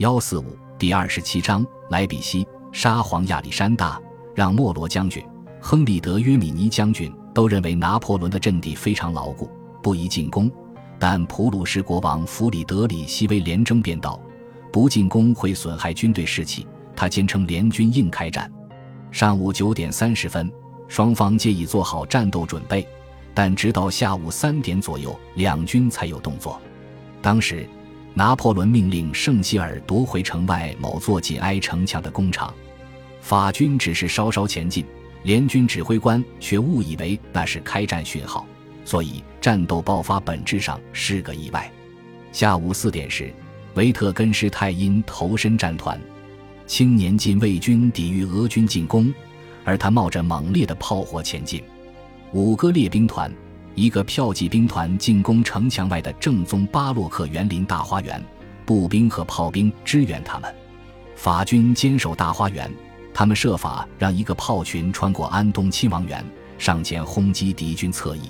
幺四五第二十七章莱比锡沙皇亚历山大让莫罗将军、亨利德约米尼将军都认为拿破仑的阵地非常牢固，不宜进攻。但普鲁士国王弗里德里希威廉征便道，不进攻会损害军队士气。他坚称联军应开战。上午九点三十分，双方皆已做好战斗准备，但直到下午三点左右，两军才有动作。当时，拿破仑命令圣希尔夺回城外某座紧挨城墙的工厂，法军只是稍稍前进，联军指挥官却误以为那是开战讯号，所以战斗爆发本质上是个意外。下午四点时，维特根施泰因投身战团。青年禁卫军抵御俄军进攻，而他冒着猛烈的炮火前进。五个列兵团、一个票骑兵团进攻城墙外的正宗巴洛克园林大花园，步兵和炮兵支援他们。法军坚守大花园，他们设法让一个炮群穿过安东亲王园，上前轰击敌军侧翼。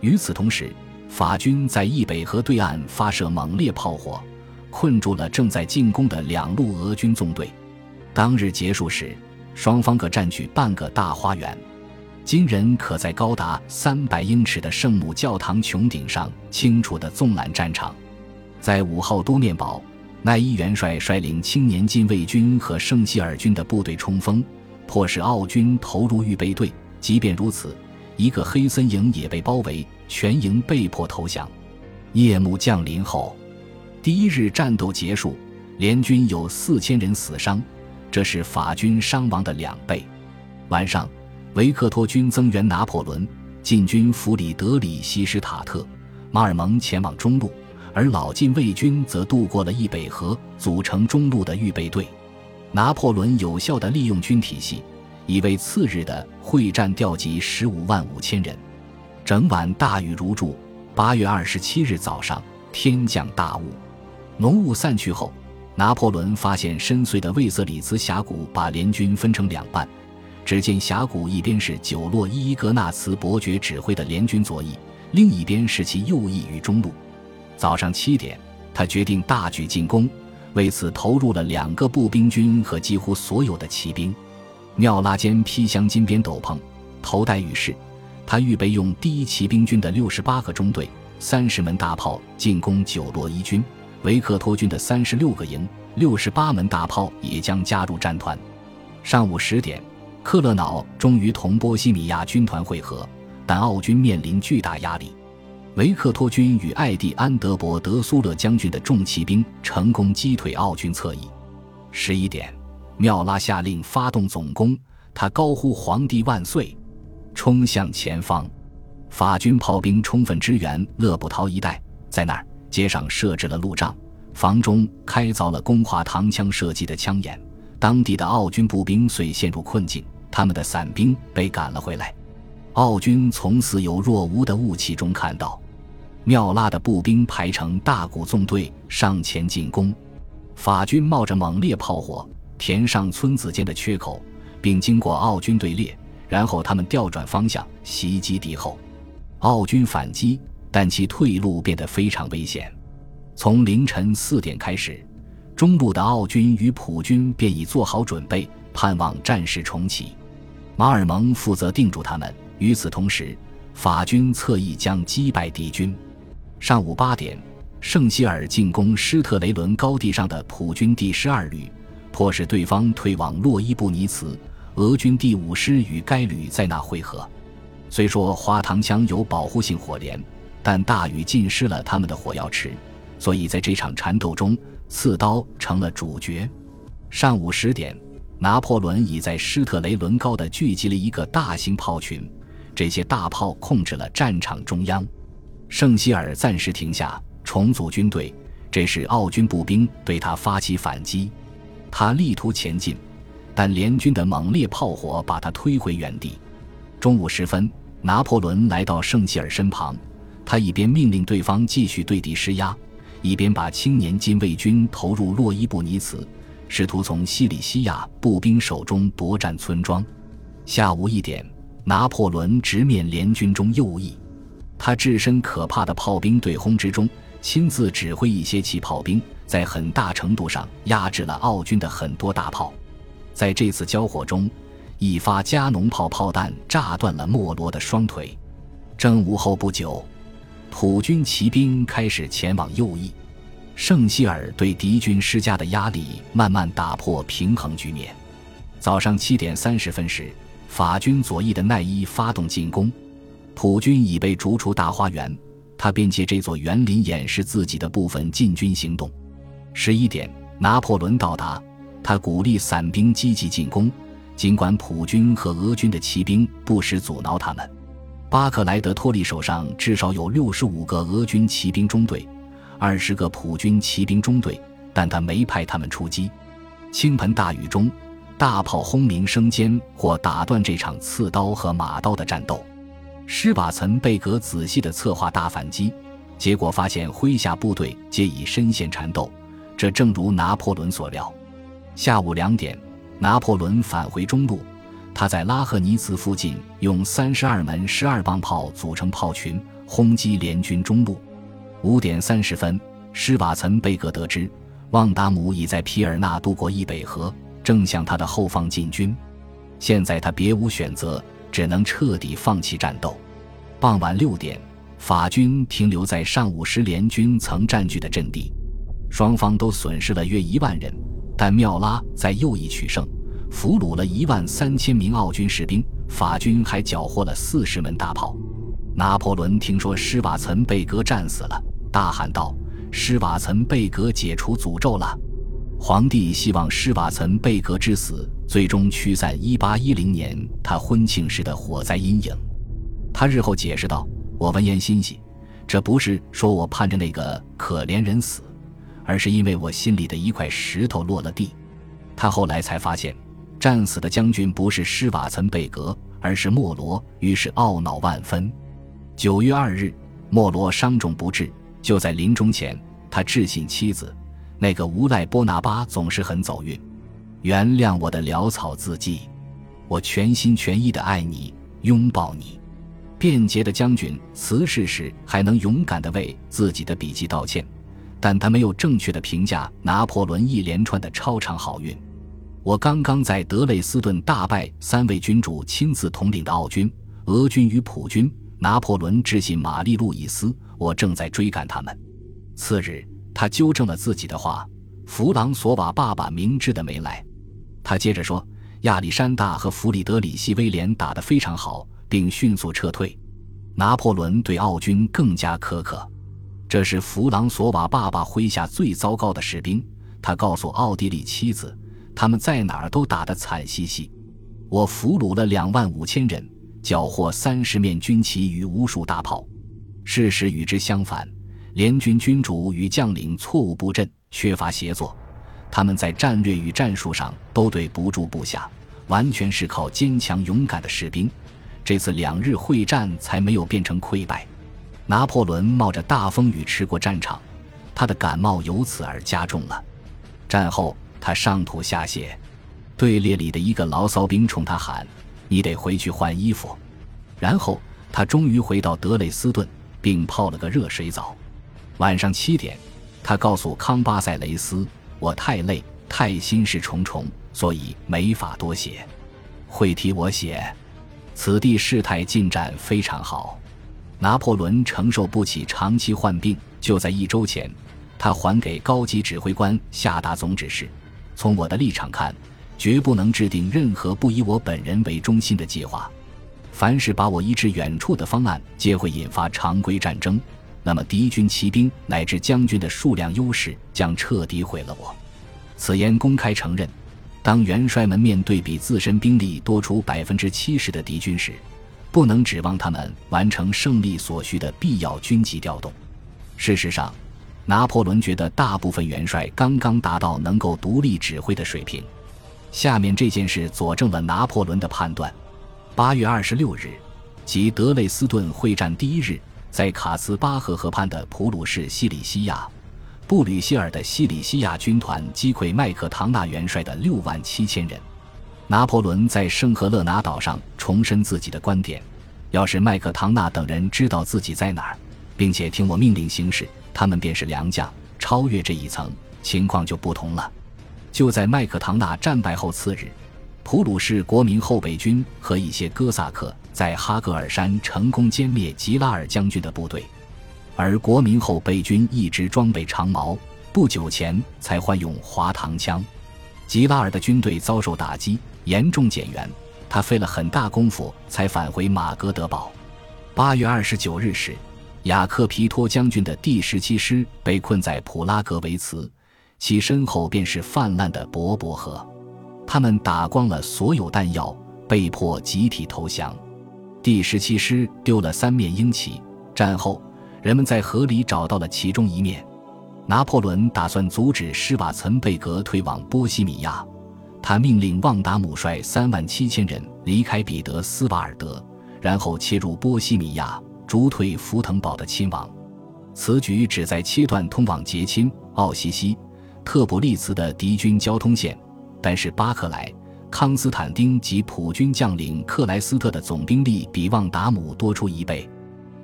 与此同时，法军在易北河对岸发射猛烈炮火，困住了正在进攻的两路俄军纵队。当日结束时，双方各占据半个大花园。今人可在高达三百英尺的圣母教堂穹顶上清楚地纵览战场。在五号多面堡，奈伊元帅率领青年禁卫军和圣希尔军的部队冲锋，迫使奥军投入预备队。即便如此，一个黑森营也被包围，全营被迫投降。夜幕降临后，第一日战斗结束，联军有四千人死伤。这是法军伤亡的两倍。晚上，维克托军增援拿破仑，进军弗里德里希施塔特，马尔蒙前往中路，而老禁卫军则渡过了易北河，组成中路的预备队。拿破仑有效地利用军体系，已为次日的会战调集十五万五千人。整晚大雨如注。八月二十七日早上，天降大雾，浓雾散去后。拿破仑发现深邃的魏瑟里兹峡谷把联军分成两半，只见峡谷一边是九洛伊格纳茨伯爵指挥的联军左翼，另一边是其右翼与中路。早上七点，他决定大举进攻，为此投入了两个步兵军和几乎所有的骑兵。妙拉坚披镶金边斗篷，头戴羽饰，他预备用第一骑兵军的六十八个中队、三十门大炮进攻九洛伊军。维克托军的三十六个营、六十八门大炮也将加入战团。上午十点，克勒瑙终于同波西米亚军团会合，但奥军面临巨大压力。维克托军与艾蒂安德伯德苏勒将军的重骑兵成功击退奥军侧翼。十一点，缪拉下令发动总攻，他高呼“皇帝万岁”，冲向前方。法军炮兵充分支援勒布陶一带，在那儿。街上设置了路障，房中开凿了攻化膛枪设计的枪眼。当地的奥军步兵遂陷入困境，他们的伞兵被赶了回来。奥军从似有若无的雾气中看到，妙拉的步兵排成大股纵队上前进攻。法军冒着猛烈炮火填上村子间的缺口，并经过奥军队列，然后他们调转方向袭击敌后。奥军反击。但其退路变得非常危险。从凌晨四点开始，中路的奥军与普军便已做好准备，盼望战事重启。马尔蒙负责定住他们。与此同时，法军侧翼将击败敌军。上午八点，圣希尔进攻施特雷伦高地上的普军第十二旅，迫使对方退往洛伊布尼茨。俄军第五师与该旅在那会合。虽说花膛枪有保护性火镰。但大雨浸湿了他们的火药池，所以在这场缠斗中，刺刀成了主角。上午十点，拿破仑已在施特雷伦高的聚集了一个大型炮群，这些大炮控制了战场中央。圣希尔暂时停下，重组军队。这时，奥军步兵对他发起反击，他力图前进，但联军的猛烈炮火把他推回原地。中午时分，拿破仑来到圣希尔身旁。他一边命令对方继续对敌施压，一边把青年禁卫军投入洛伊布尼茨，试图从西里西亚步兵手中夺占村庄。下午一点，拿破仑直面联军中右翼，他置身可怕的炮兵对轰之中，亲自指挥一些骑炮兵在很大程度上压制了奥军的很多大炮。在这次交火中，一发加农炮炮弹炸断了莫罗的双腿。正午后不久，普军骑兵开始前往右翼。圣希尔对敌军施加的压力慢慢打破平衡局面。早上七点三十分时，法军左翼的奈伊发动进攻，普军已被逐出大花园，他便借这座园林掩饰自己的部分进军行动。十一点，拿破仑到达，他鼓励伞兵积极进攻，尽管普军和俄军的骑兵不时阻挠他们。巴克莱德托利手上至少有六十五个俄军骑兵中队。二十个普军骑兵中队，但他没派他们出击。倾盆大雨中，大炮轰鸣声尖或打断这场刺刀和马刀的战斗。施瓦岑贝格仔细地策划大反击，结果发现麾下部队皆已深陷缠斗。这正如拿破仑所料。下午两点，拿破仑返回中路，他在拉赫尼茨附近用三十二门十二磅炮组成炮群，轰击联军中路。五点三十分，施瓦岑贝格得知旺达姆已在皮尔纳渡过易北河，正向他的后方进军。现在他别无选择，只能彻底放弃战斗。傍晚六点，法军停留在上午时联军曾占据的阵地，双方都损失了约一万人，但缪拉在右翼取胜，俘虏了一万三千名奥军士兵，法军还缴获了四十门大炮。拿破仑听说施瓦岑贝格战死了，大喊道：“施瓦岑贝格解除诅咒了！”皇帝希望施瓦岑贝格之死最终驱散1810年他婚庆时的火灾阴影。他日后解释道：“我闻言欣喜，这不是说我盼着那个可怜人死，而是因为我心里的一块石头落了地。”他后来才发现，战死的将军不是施瓦岑贝格，而是莫罗，于是懊恼万分。九月二日，莫罗伤重不治。就在临终前，他致信妻子：“那个无赖波拿巴总是很走运，原谅我的潦草字迹。我全心全意的爱你，拥抱你。”便捷的将军辞世时还能勇敢地为自己的笔迹道歉，但他没有正确的评价拿破仑一连串的超长好运。我刚刚在德累斯顿大败三位君主亲自统领的奥军、俄军与普军。拿破仑致信玛丽·路易斯：“我正在追赶他们。”次日，他纠正了自己的话：“弗朗索瓦爸爸明知的没来。”他接着说：“亚历山大和弗里德里希·威廉打得非常好，并迅速撤退。”拿破仑对奥军更加苛刻。这是弗朗索瓦爸爸麾下最糟糕的士兵。他告诉奥地利妻子：“他们在哪儿都打得惨兮兮。我俘虏了两万五千人。”缴获三十面军旗与无数大炮，事实与之相反。联军军主与将领错误布阵，缺乏协作，他们在战略与战术上都对不住部下，完全是靠坚强勇敢的士兵。这次两日会战才没有变成溃败。拿破仑冒着大风雨吃过战场，他的感冒由此而加重了。战后，他上吐下泻，队列里的一个牢骚兵冲他喊。你得回去换衣服，然后他终于回到德累斯顿，并泡了个热水澡。晚上七点，他告诉康巴塞雷斯：“我太累，太心事重重，所以没法多写。会替我写。此地事态进展非常好。拿破仑承受不起长期患病，就在一周前，他还给高级指挥官下达总指示：从我的立场看。”绝不能制定任何不以我本人为中心的计划。凡是把我移至远处的方案，皆会引发常规战争。那么，敌军骑兵乃至将军的数量优势将彻底毁了我。此言公开承认。当元帅们面对比自身兵力多出百分之七十的敌军时，不能指望他们完成胜利所需的必要军级调动。事实上，拿破仑觉得大部分元帅刚刚达到能够独立指挥的水平。下面这件事佐证了拿破仑的判断。八月二十六日，即德累斯顿会战第一日，在卡斯巴河河畔的普鲁士西里西亚，布吕歇尔的西里西亚军团击溃麦克唐纳元帅的六万七千人。拿破仑在圣赫勒拿岛上重申自己的观点：要是麦克唐纳等人知道自己在哪儿，并且听我命令行事，他们便是良将，超越这一层。情况就不同了。就在麦克唐纳战败后次日，普鲁士国民后备军和一些哥萨克在哈格尔山成功歼灭吉拉尔将军的部队，而国民后备军一直装备长矛，不久前才换用滑膛枪。吉拉尔的军队遭受打击，严重减员，他费了很大功夫才返回马格德堡。八月二十九日时，雅克皮托将军的第十七师被困在普拉格维茨，其身后便是泛滥的博博河。他们打光了所有弹药，被迫集体投降。第十七师丢了三面鹰旗。战后，人们在河里找到了其中一面。拿破仑打算阻止施瓦岑贝格退往波西米亚，他命令旺达姆率三万七千人离开彼得斯瓦尔德，然后切入波西米亚，逐退福腾堡的亲王。此举旨在切断通往捷钦、奥西西、特普利茨的敌军交通线。但是巴克莱、康斯坦丁及普军将领克莱斯特的总兵力比旺达姆多出一倍，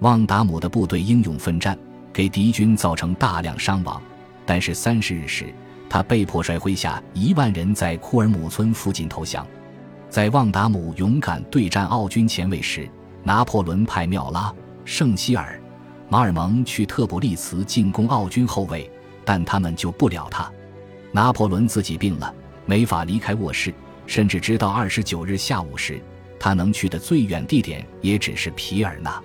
旺达姆的部队英勇奋战。给敌军造成大量伤亡，但是三十日时，他被迫率麾下一万人在库尔姆村附近投降。在旺达姆勇敢对战奥军前卫时，拿破仑派缪拉、圣希尔、马尔蒙去特布利茨进攻奥军后卫，但他们救不了他。拿破仑自己病了，没法离开卧室，甚至直到二十九日下午时，他能去的最远地点也只是皮尔纳。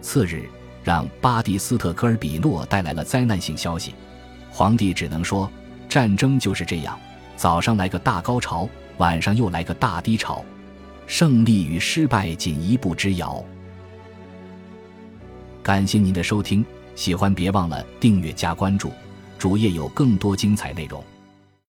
次日。让巴蒂斯特科尔比诺带来了灾难性消息，皇帝只能说，战争就是这样，早上来个大高潮，晚上又来个大低潮，胜利与失败仅一步之遥。感谢您的收听，喜欢别忘了订阅加关注，主页有更多精彩内容。